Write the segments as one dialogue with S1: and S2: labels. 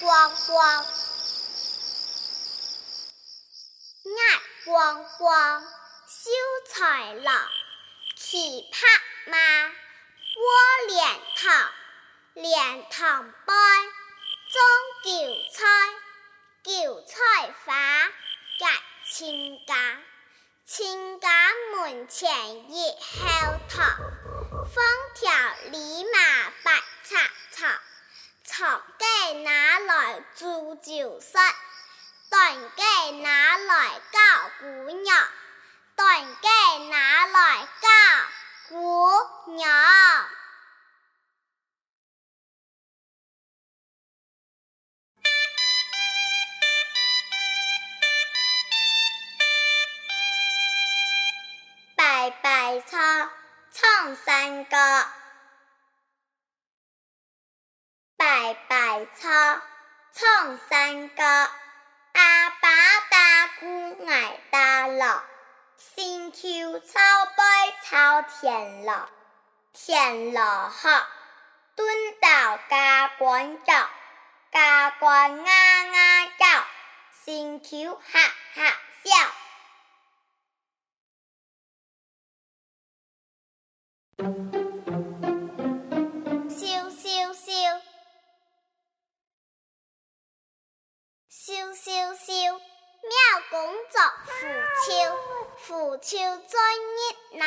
S1: 光光，眼光光，秀才郎，骑白马，过莲塘，莲塘边种韭菜，韭菜花结亲家，亲家门前叶后桃，风调李马白插草。长街拿来煮酒食，短街拿来教姑娘，短街拿来教姑娘。白白草，唱山歌。白白草，唱山歌。阿爸打鼓爱打锣，新秋草背朝天落。天落好，蹲到家关角，家关啊啊叫，新秋哈哈笑。作浮秋，浮秋在日来，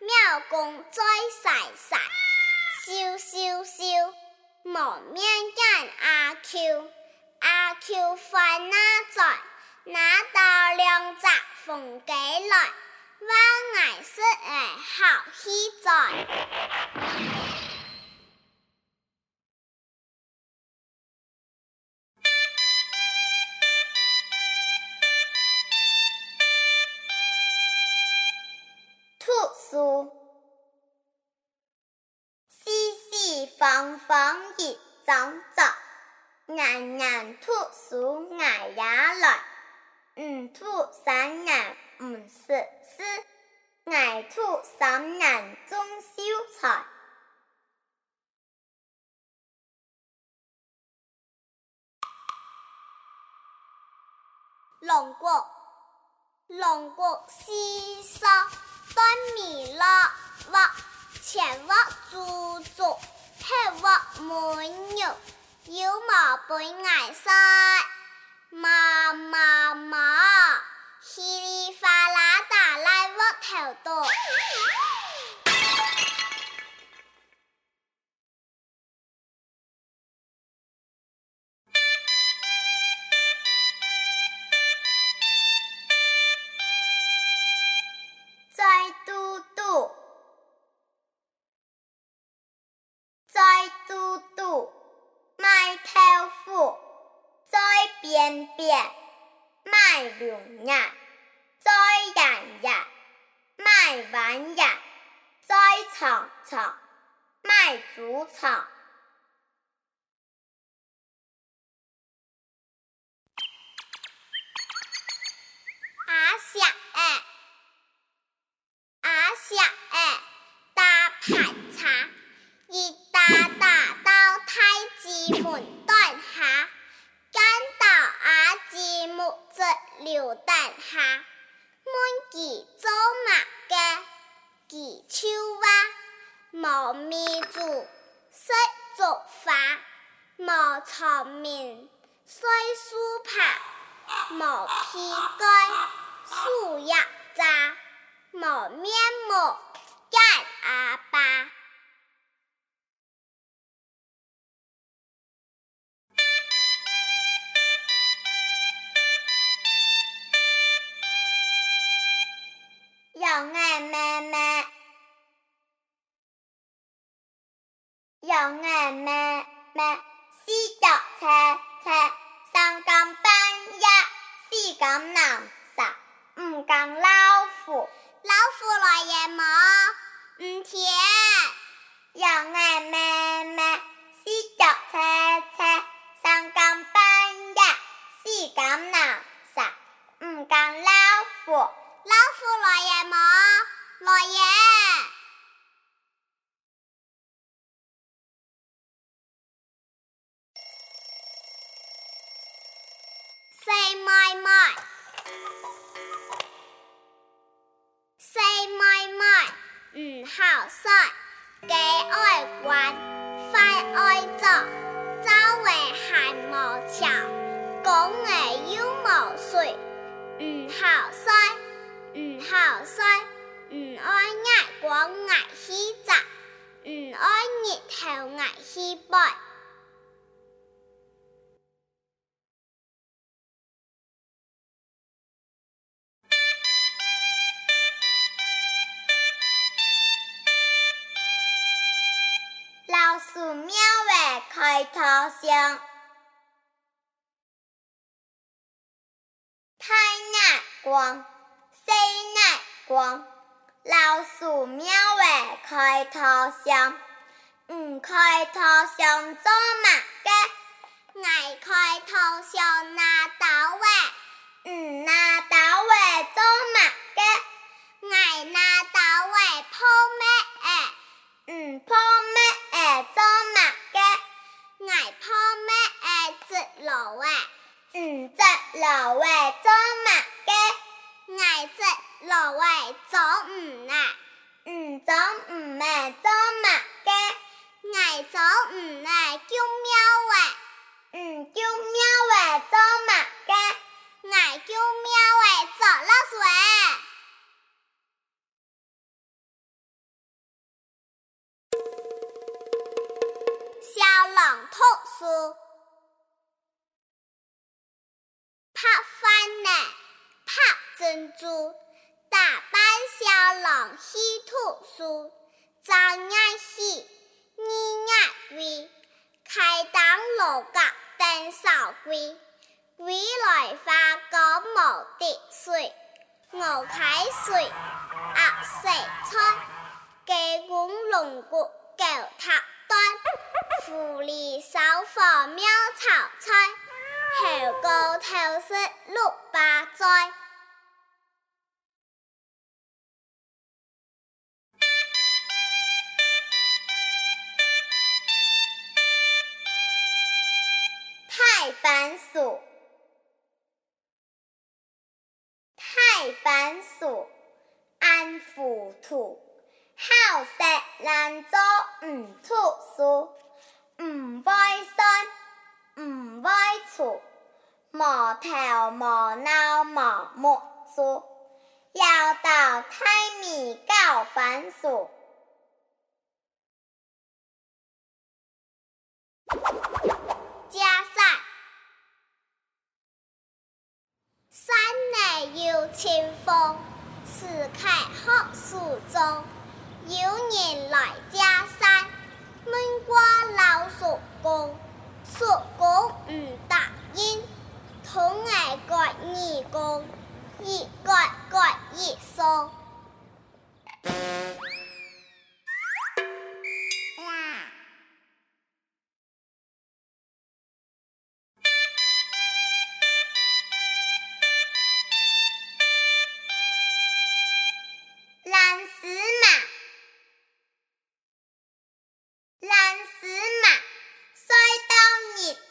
S1: 妙公在晒晒。羞羞羞，莫面见阿 Q，阿 Q 快拿在，拿到两只凤鸡来，我爱食诶好喜在。书，细细方方一张张，年年读书爱呀来，唔读三年唔识字，爱读三年总秀才。龙过，龙过西沙。端米了，我前我祖祖，后我母牛，有毛背爱晒，妈妈妈，稀里哗啦打来我头多。边边卖龙眼，再圆圆卖弯圆，再长长卖竹草。阿下哎，阿下哎，打排茶，一打打到太极门断下。刘丹下，满地走马街，几秋蛙，毛米竹，色竹花，毛草棉，水树爬，毛皮盖，树叶渣，毛面目，干阿爸。有爱妹妹，四脚车车，三更半夜，四更南沙，五更老虎，老虎来也么？唔甜。有爱妹妹，四脚车车，三更半夜，四更南沙，五更老虎。老虎来也么？来也！妹妹，四妹妹唔好使，几爱玩，快爱做，周围还无桥，讲嘅又无水，唔好使，唔好使，唔爱爱光爱去摘，唔爱日头爱去拜。话开头声，太阳光，西眼光。老鼠喵话开头声，唔开头声做乜嘅？爱开头声拿刀话，唔拿刀话做乜嘅？爱拿刀话破咩？唔破咩？做乜嘅？爱破咩？直路诶，唔直路诶，做乜嘅？爱直路诶，做唔啊？唔做唔诶，做乜嘅？爱做唔诶，叫喵诶，Bye. 太番薯，安糊涂，好食难做唔出书。唔会生，唔会厝，无头无脑无目珠，要到太米教番薯。加山，山内有清风，四开好树中，有人来加山。闷瓜老鼠公，鼠公唔答应，同挨割二公，一割割一松。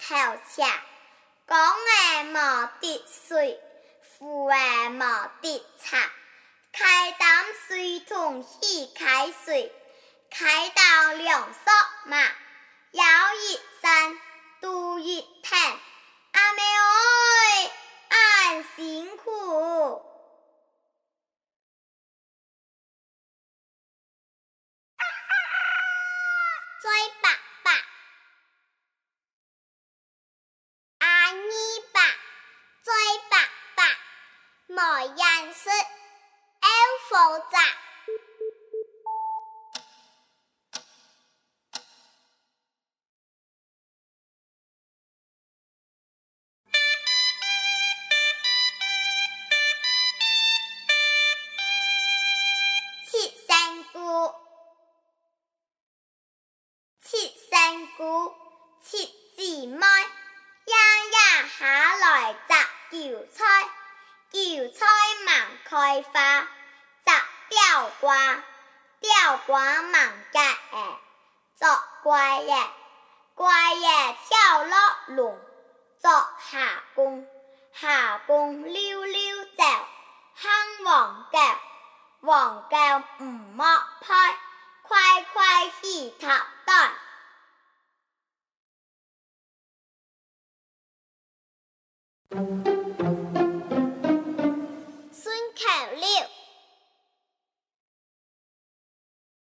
S1: 讲诶无得水，富诶无得茶，开担水桶去开水，开到两索马，摇一山，渡一潭，阿妹哎，俺辛苦。下来摘韭菜，韭菜忙开花，摘吊瓜，吊瓜忙结叶，摘怪叶，怪叶跳落笼，摘下工，
S2: 夏宫溜溜走，哼黄狗，黄狗唔莫拍，快快去头蛋。
S1: 顺口溜：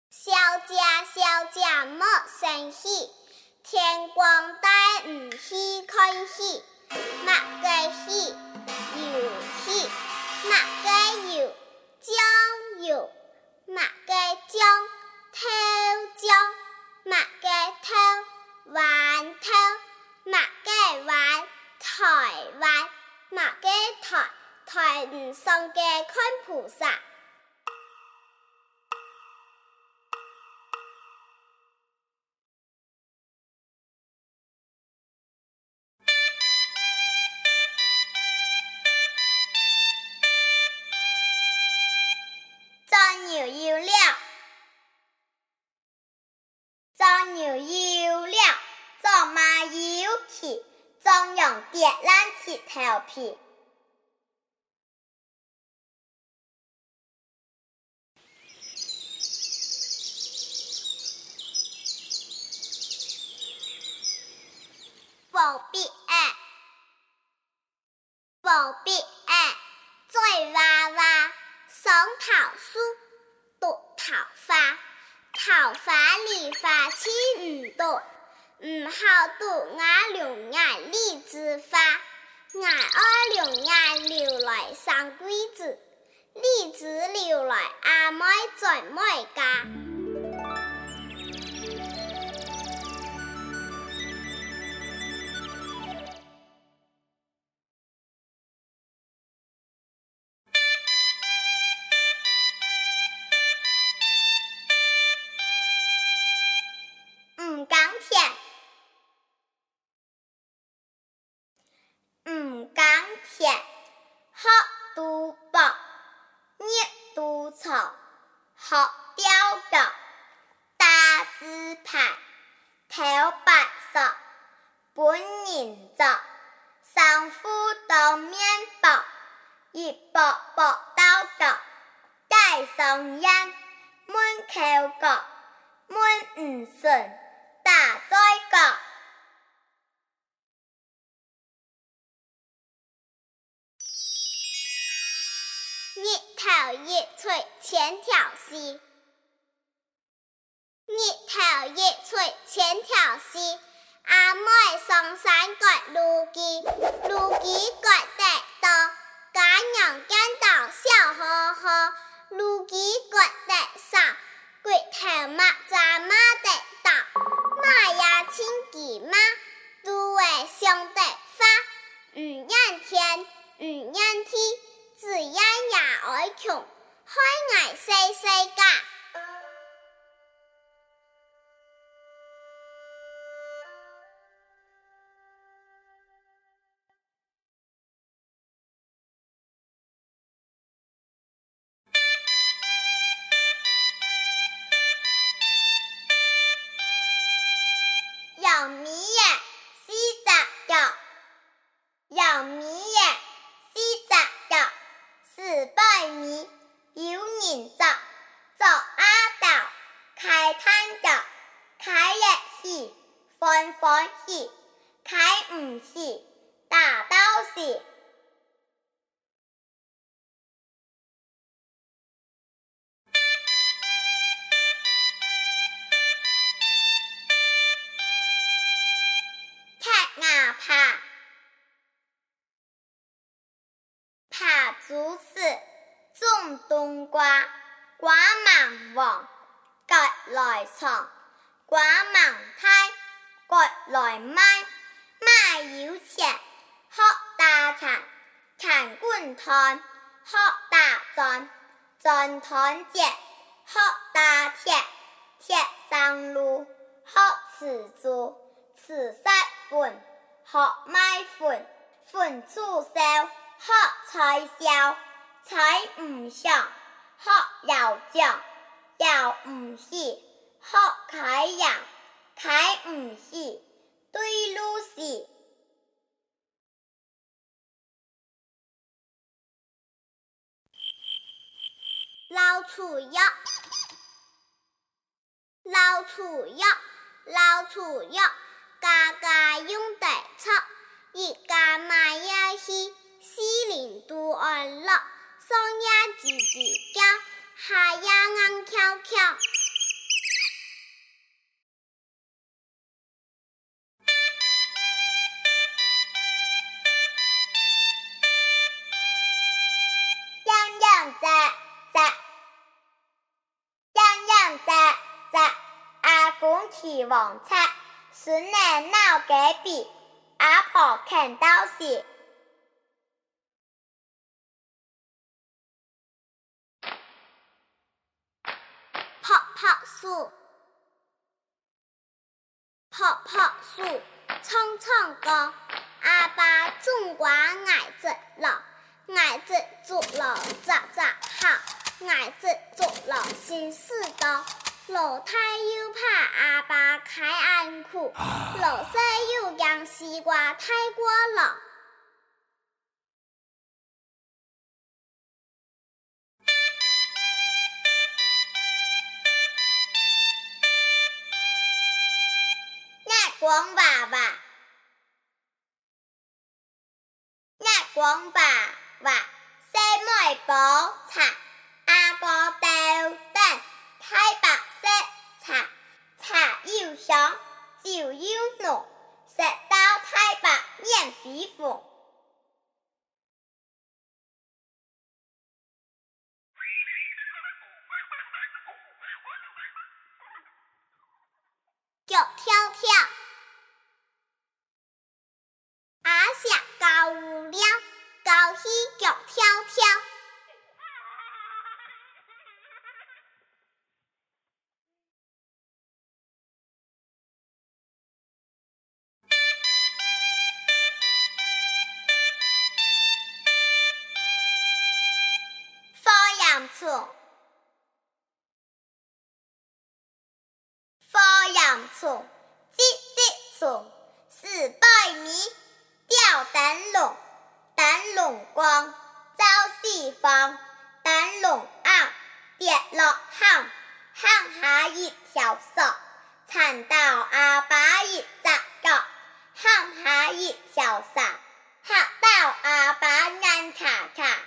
S1: 小家小家莫生气，天光大唔去看戏，马个戏有戏，马个有将有，马个将偷将，马个偷玩偷，马个玩台湾，马个台台唔上嘅看菩萨。
S2: 做牛要了，做牛要了，做马要去，壮阳跌烂起头皮。
S1: 宝贝爱，宝贝爱，嘴娃娃，上桃树，读桃花，桃花里花气唔多，唔好读我龙眼李子花，我二龙眼留来生贵子，李子留来阿妹在妹家。
S2: 踢牙爬，爬竹子，种冬瓜，瓜满黄，割来藏，瓜芒太，割来卖，卖有钱，学大砍，砍滚摊，学大钻，钻摊结，学大铁，铁上路，学瓷竹，瓷石本，学卖粉，粉煮烧，学彩烧，彩唔上，学摇奖，摇唔死，学开阳，开唔死，对路是。
S1: 捞鼠药，捞鼠药，捞鼠药，嘎嘎。用得着，一家买呀去，四邻都安乐，上呀叽叽叫，下呀硬翘翘。
S2: 起王车，孙奶闹隔壁，阿婆看到时，
S1: 泡泡树，泡泡树，唱唱歌，阿爸种瓜爱子了，爱子做了咋咋好，爱子做了心事多。老太又怕阿爸开眼苦，老三又养西瓜太过老。
S2: 月光爸爸，月光爸爸，西梅宝茶，阿哥豆蛋，太白。茶茶又香，酒又浓，食到太白面皮肤。杨树，唧唧树，四百米，吊灯笼，灯笼光照四方，灯笼暗，跌落巷，巷下一条蛇，缠到阿爸一只脚，巷下一条蛇，吓到阿爸眼卡卡。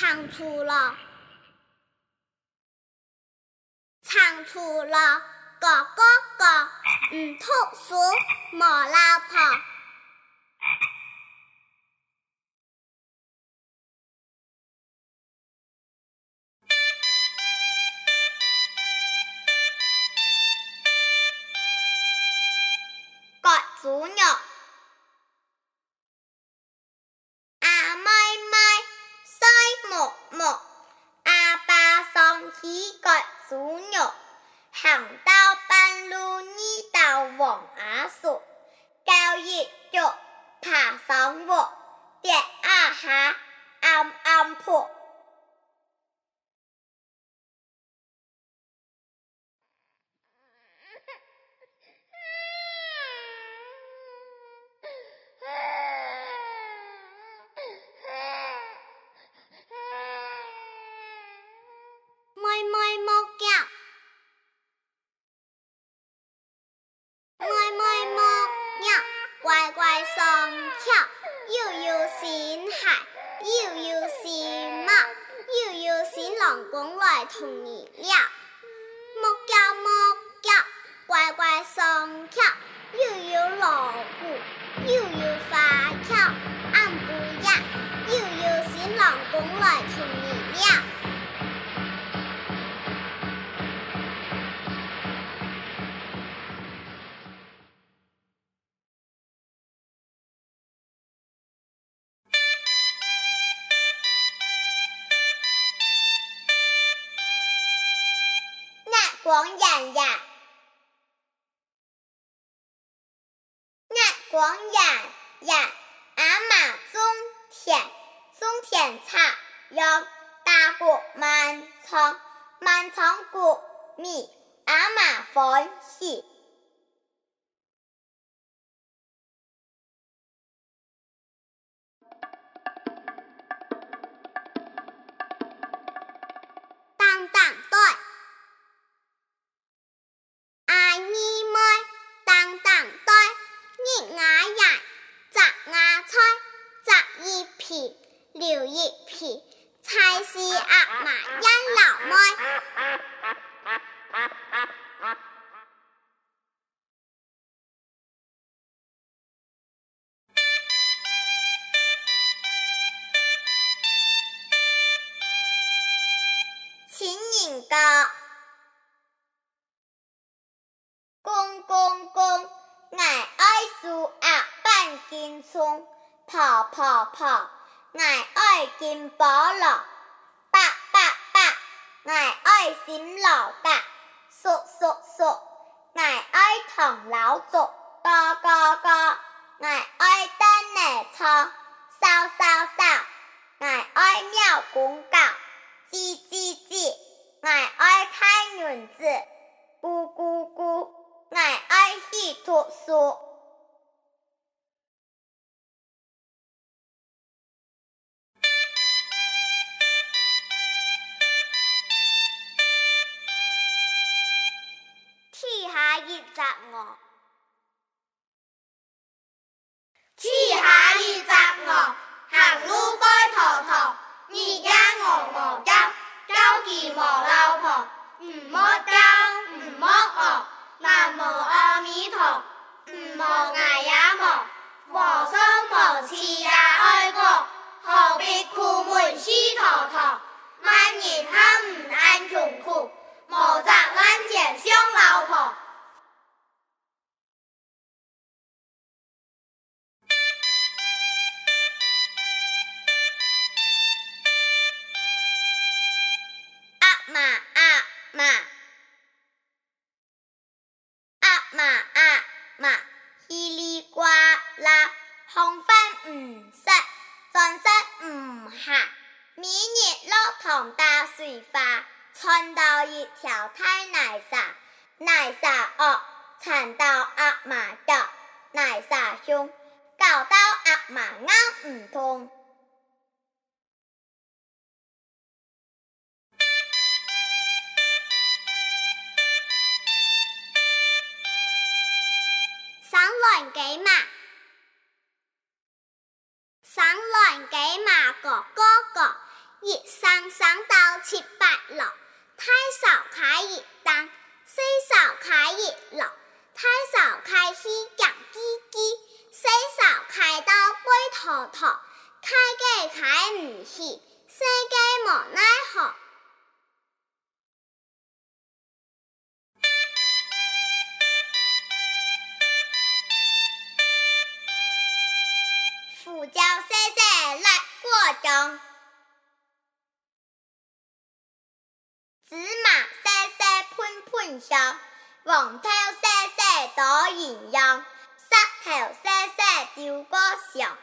S1: 唱出了，唱出了，哥哥哥，唔读书，冇老婆。
S2: 割猪肉。光阳呀，月光阳呀，阿妈种田，种田茶要大过满仓，满仓过米，阿妈欢喜。高。公公公，我爱树啊，半斤葱，跑跑跑，我爱金菠萝，拔拔拔，我爱心老大，嗦嗦嗦，我爱唐老祖，高高高，我爱丹内草，扫扫扫，我爱妙公告，叽叽叽，我爱开园子，咕咕咕。我爱去读书。
S1: 天下一只鹅，
S3: 行路该陀陀，二家鹅鹅叫，叫佢无老婆，唔好叫，唔好恶。南无阿弥陀，唔无爱也无，和尚无慈也爱国，何必苦闷思坨坨？万人堪唔爱穷苦，无责万钱相老婆。
S1: 上来几马，上来几马个哥哥，一生生到七八六，太少开一单，细少开一六，太少开去讲叽叽，细少开到龟头头，开鸡开唔起，细鸡莫奈何。
S2: 来过江，芝麻细细喷喷香，黄头细细多营养，石头细细丢个笑，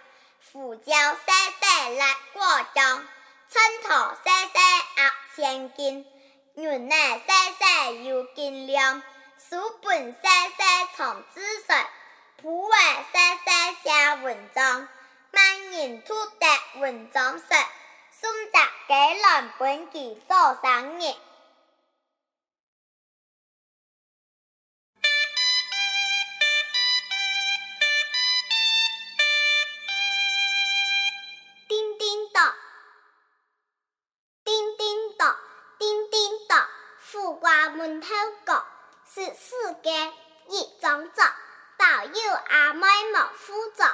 S2: 胡椒细细来过江，衬托细细压千斤，牛奶细细有斤两，书本细细藏知识，普话细细写文章。万人突得文章识，送集几两本记做生日。
S1: 叮叮咚，叮叮咚，叮叮咚，苦瓜门头角，是世界一张纸，导游阿妹莫负责。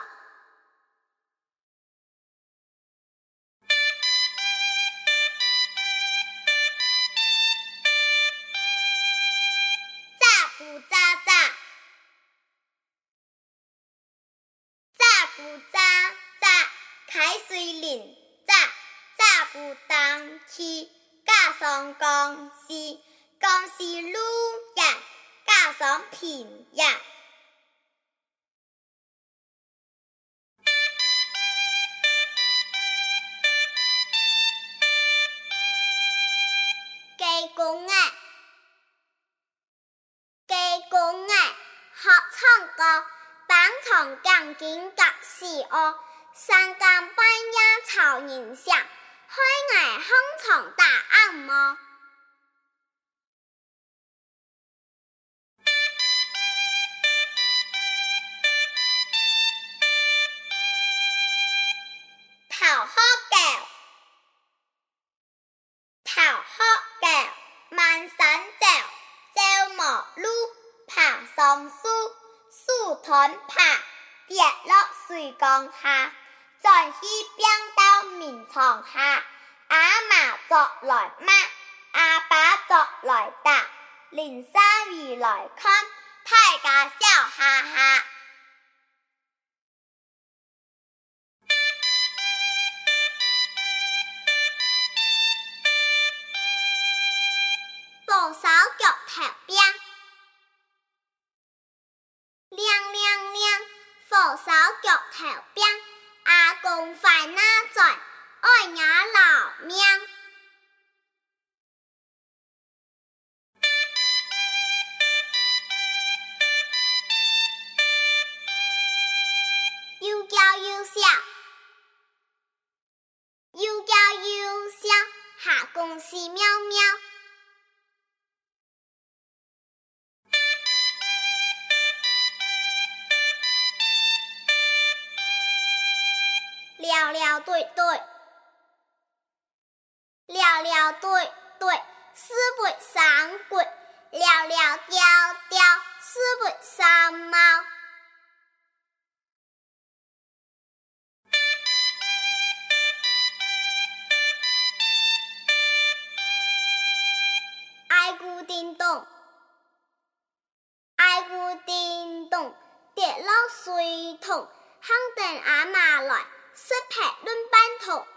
S2: 上平呀。
S1: 鸡公哎，鸡公哎，学唱歌，扮唱钢琴格西哦。三更半夜吵人响，开眼哼床打暗猫。
S2: 水缸下，在西边到面床下，阿妈作来骂，阿爸作来打，林山围来看，大家笑哈哈。
S1: 手脚头边，阿公快拿转，爱伢老命。又叫又笑，又叫又笑，下公司喵喵。聊聊对对，聊聊对对，四背三鬼，聊聊调调，四背三猫。爱古叮咚，爱古叮咚，跌落水桶，喊等阿妈来。失劈论班头，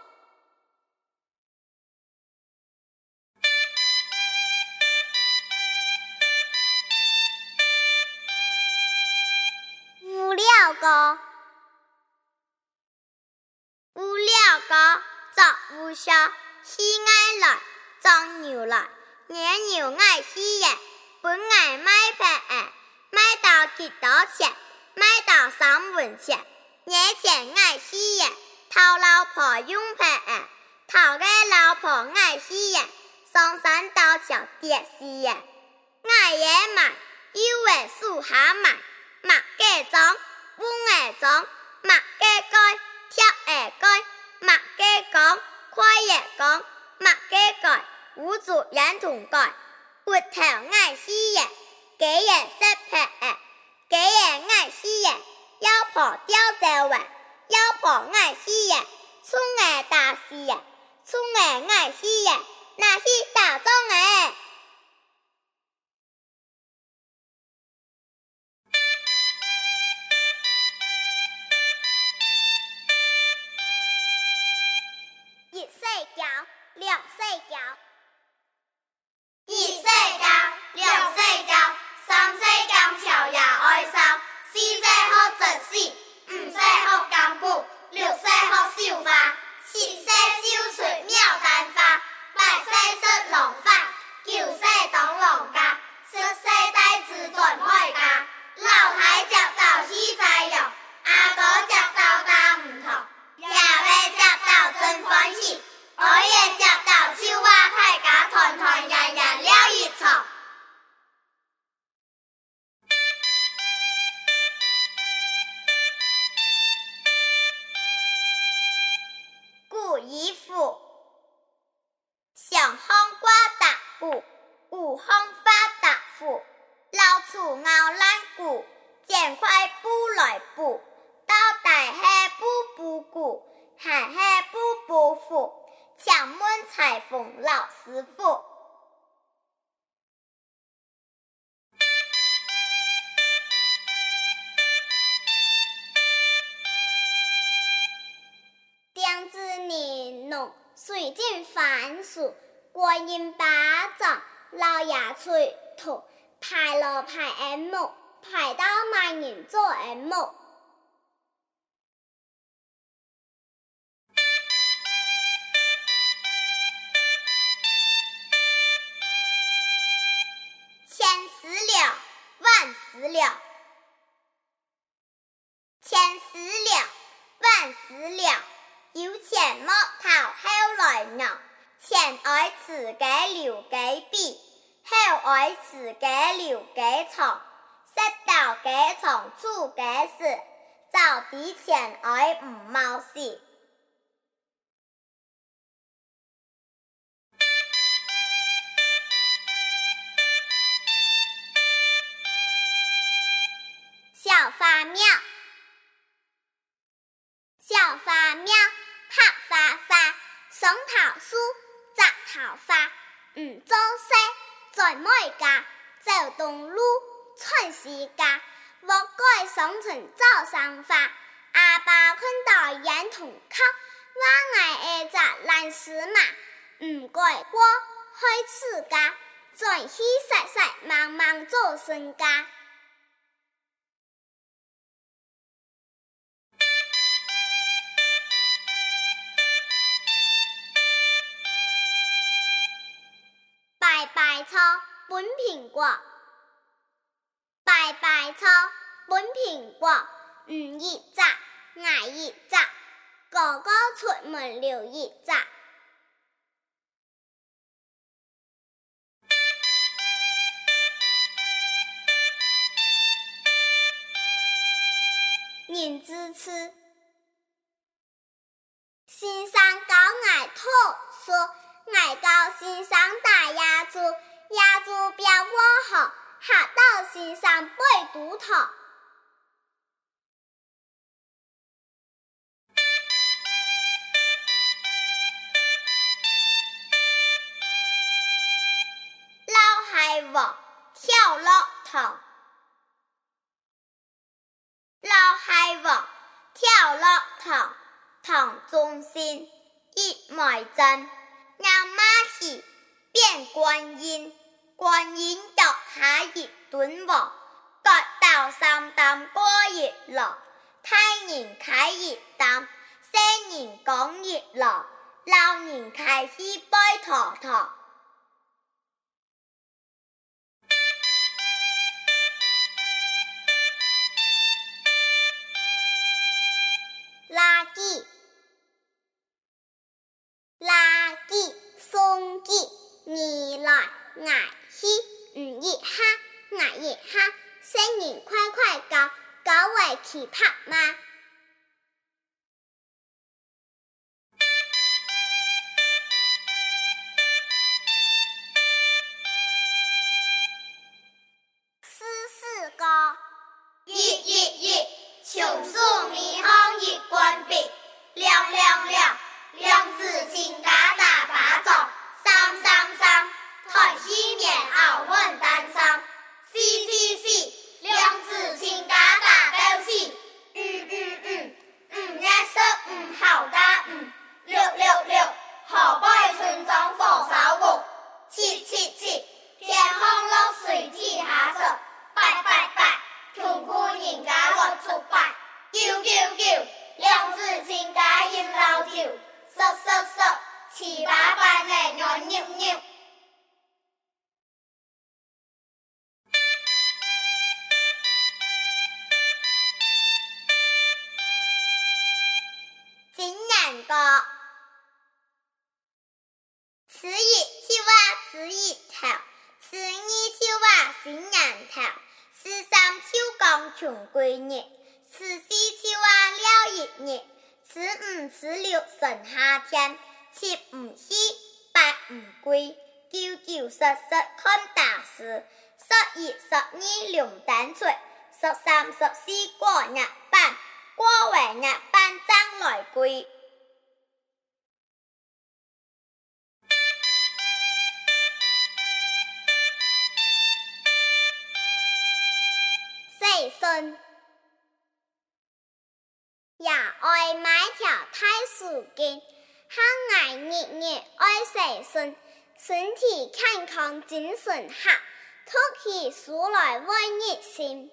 S1: 无聊个，
S2: 无聊个，早无笑，喜爱来，装牛来，野牛爱喜耶，本爱买皮诶，买到几多钱？买到三文钱。眼前爱喜耶，讨老婆用皮诶，讨个老婆爱喜耶，上山到桥跌死耶，爱也买，有诶树下买，马家装，温诶装，马家盖，跳诶盖，马家讲，快也讲，马家盖，五足人同盖，骨头爱喜耶，几人识皮诶，几人爱喜耶。妖婆吊在碗，妖婆爱喜呀，葱爱大喜呀，葱爱爱喜呀，那是大葱哎。
S1: 一岁交，两岁交，
S2: 下下布布服，墙门裁缝老师傅。
S1: 丁子年农，水晶番薯，观音巴掌，老爷吹头，排罗排 M，排到万人做 M。
S2: 自家留家避，孝爱自家留家藏，识道家藏处家事，早知前爱唔冒事。
S1: 小发庙。唔做声，在每家走东路，穿西家，我该上村早上花。阿爸看到烟筒口，我爱一只烂死马，唔怪我开始家，在稀晒晒忙忙做孙家。果。拜拜草，本苹果。唔一只，挨一只。哥哥出门留一只。人之次，先生教挨土说。爱到先生打鸭子，鸭子表窝好，吓到心上背肚头。送吉，你来挨喜，唔一哈挨一哈，新年快快到，搞为奇葩吗？
S2: 年歌。吃一秋娃吃一头，吃二秋娃新年头，吃三秋刚穷归日，吃四秋娃了一日，吃五吃六剩夏天。七唔喜，八唔归，九九十十看大事，十一十二两单锤，十三十四过日班，过完日班张来归。
S1: 也爱买条太树根。哈爱日日爱洗身，身体健康精神好，托起书来温热心。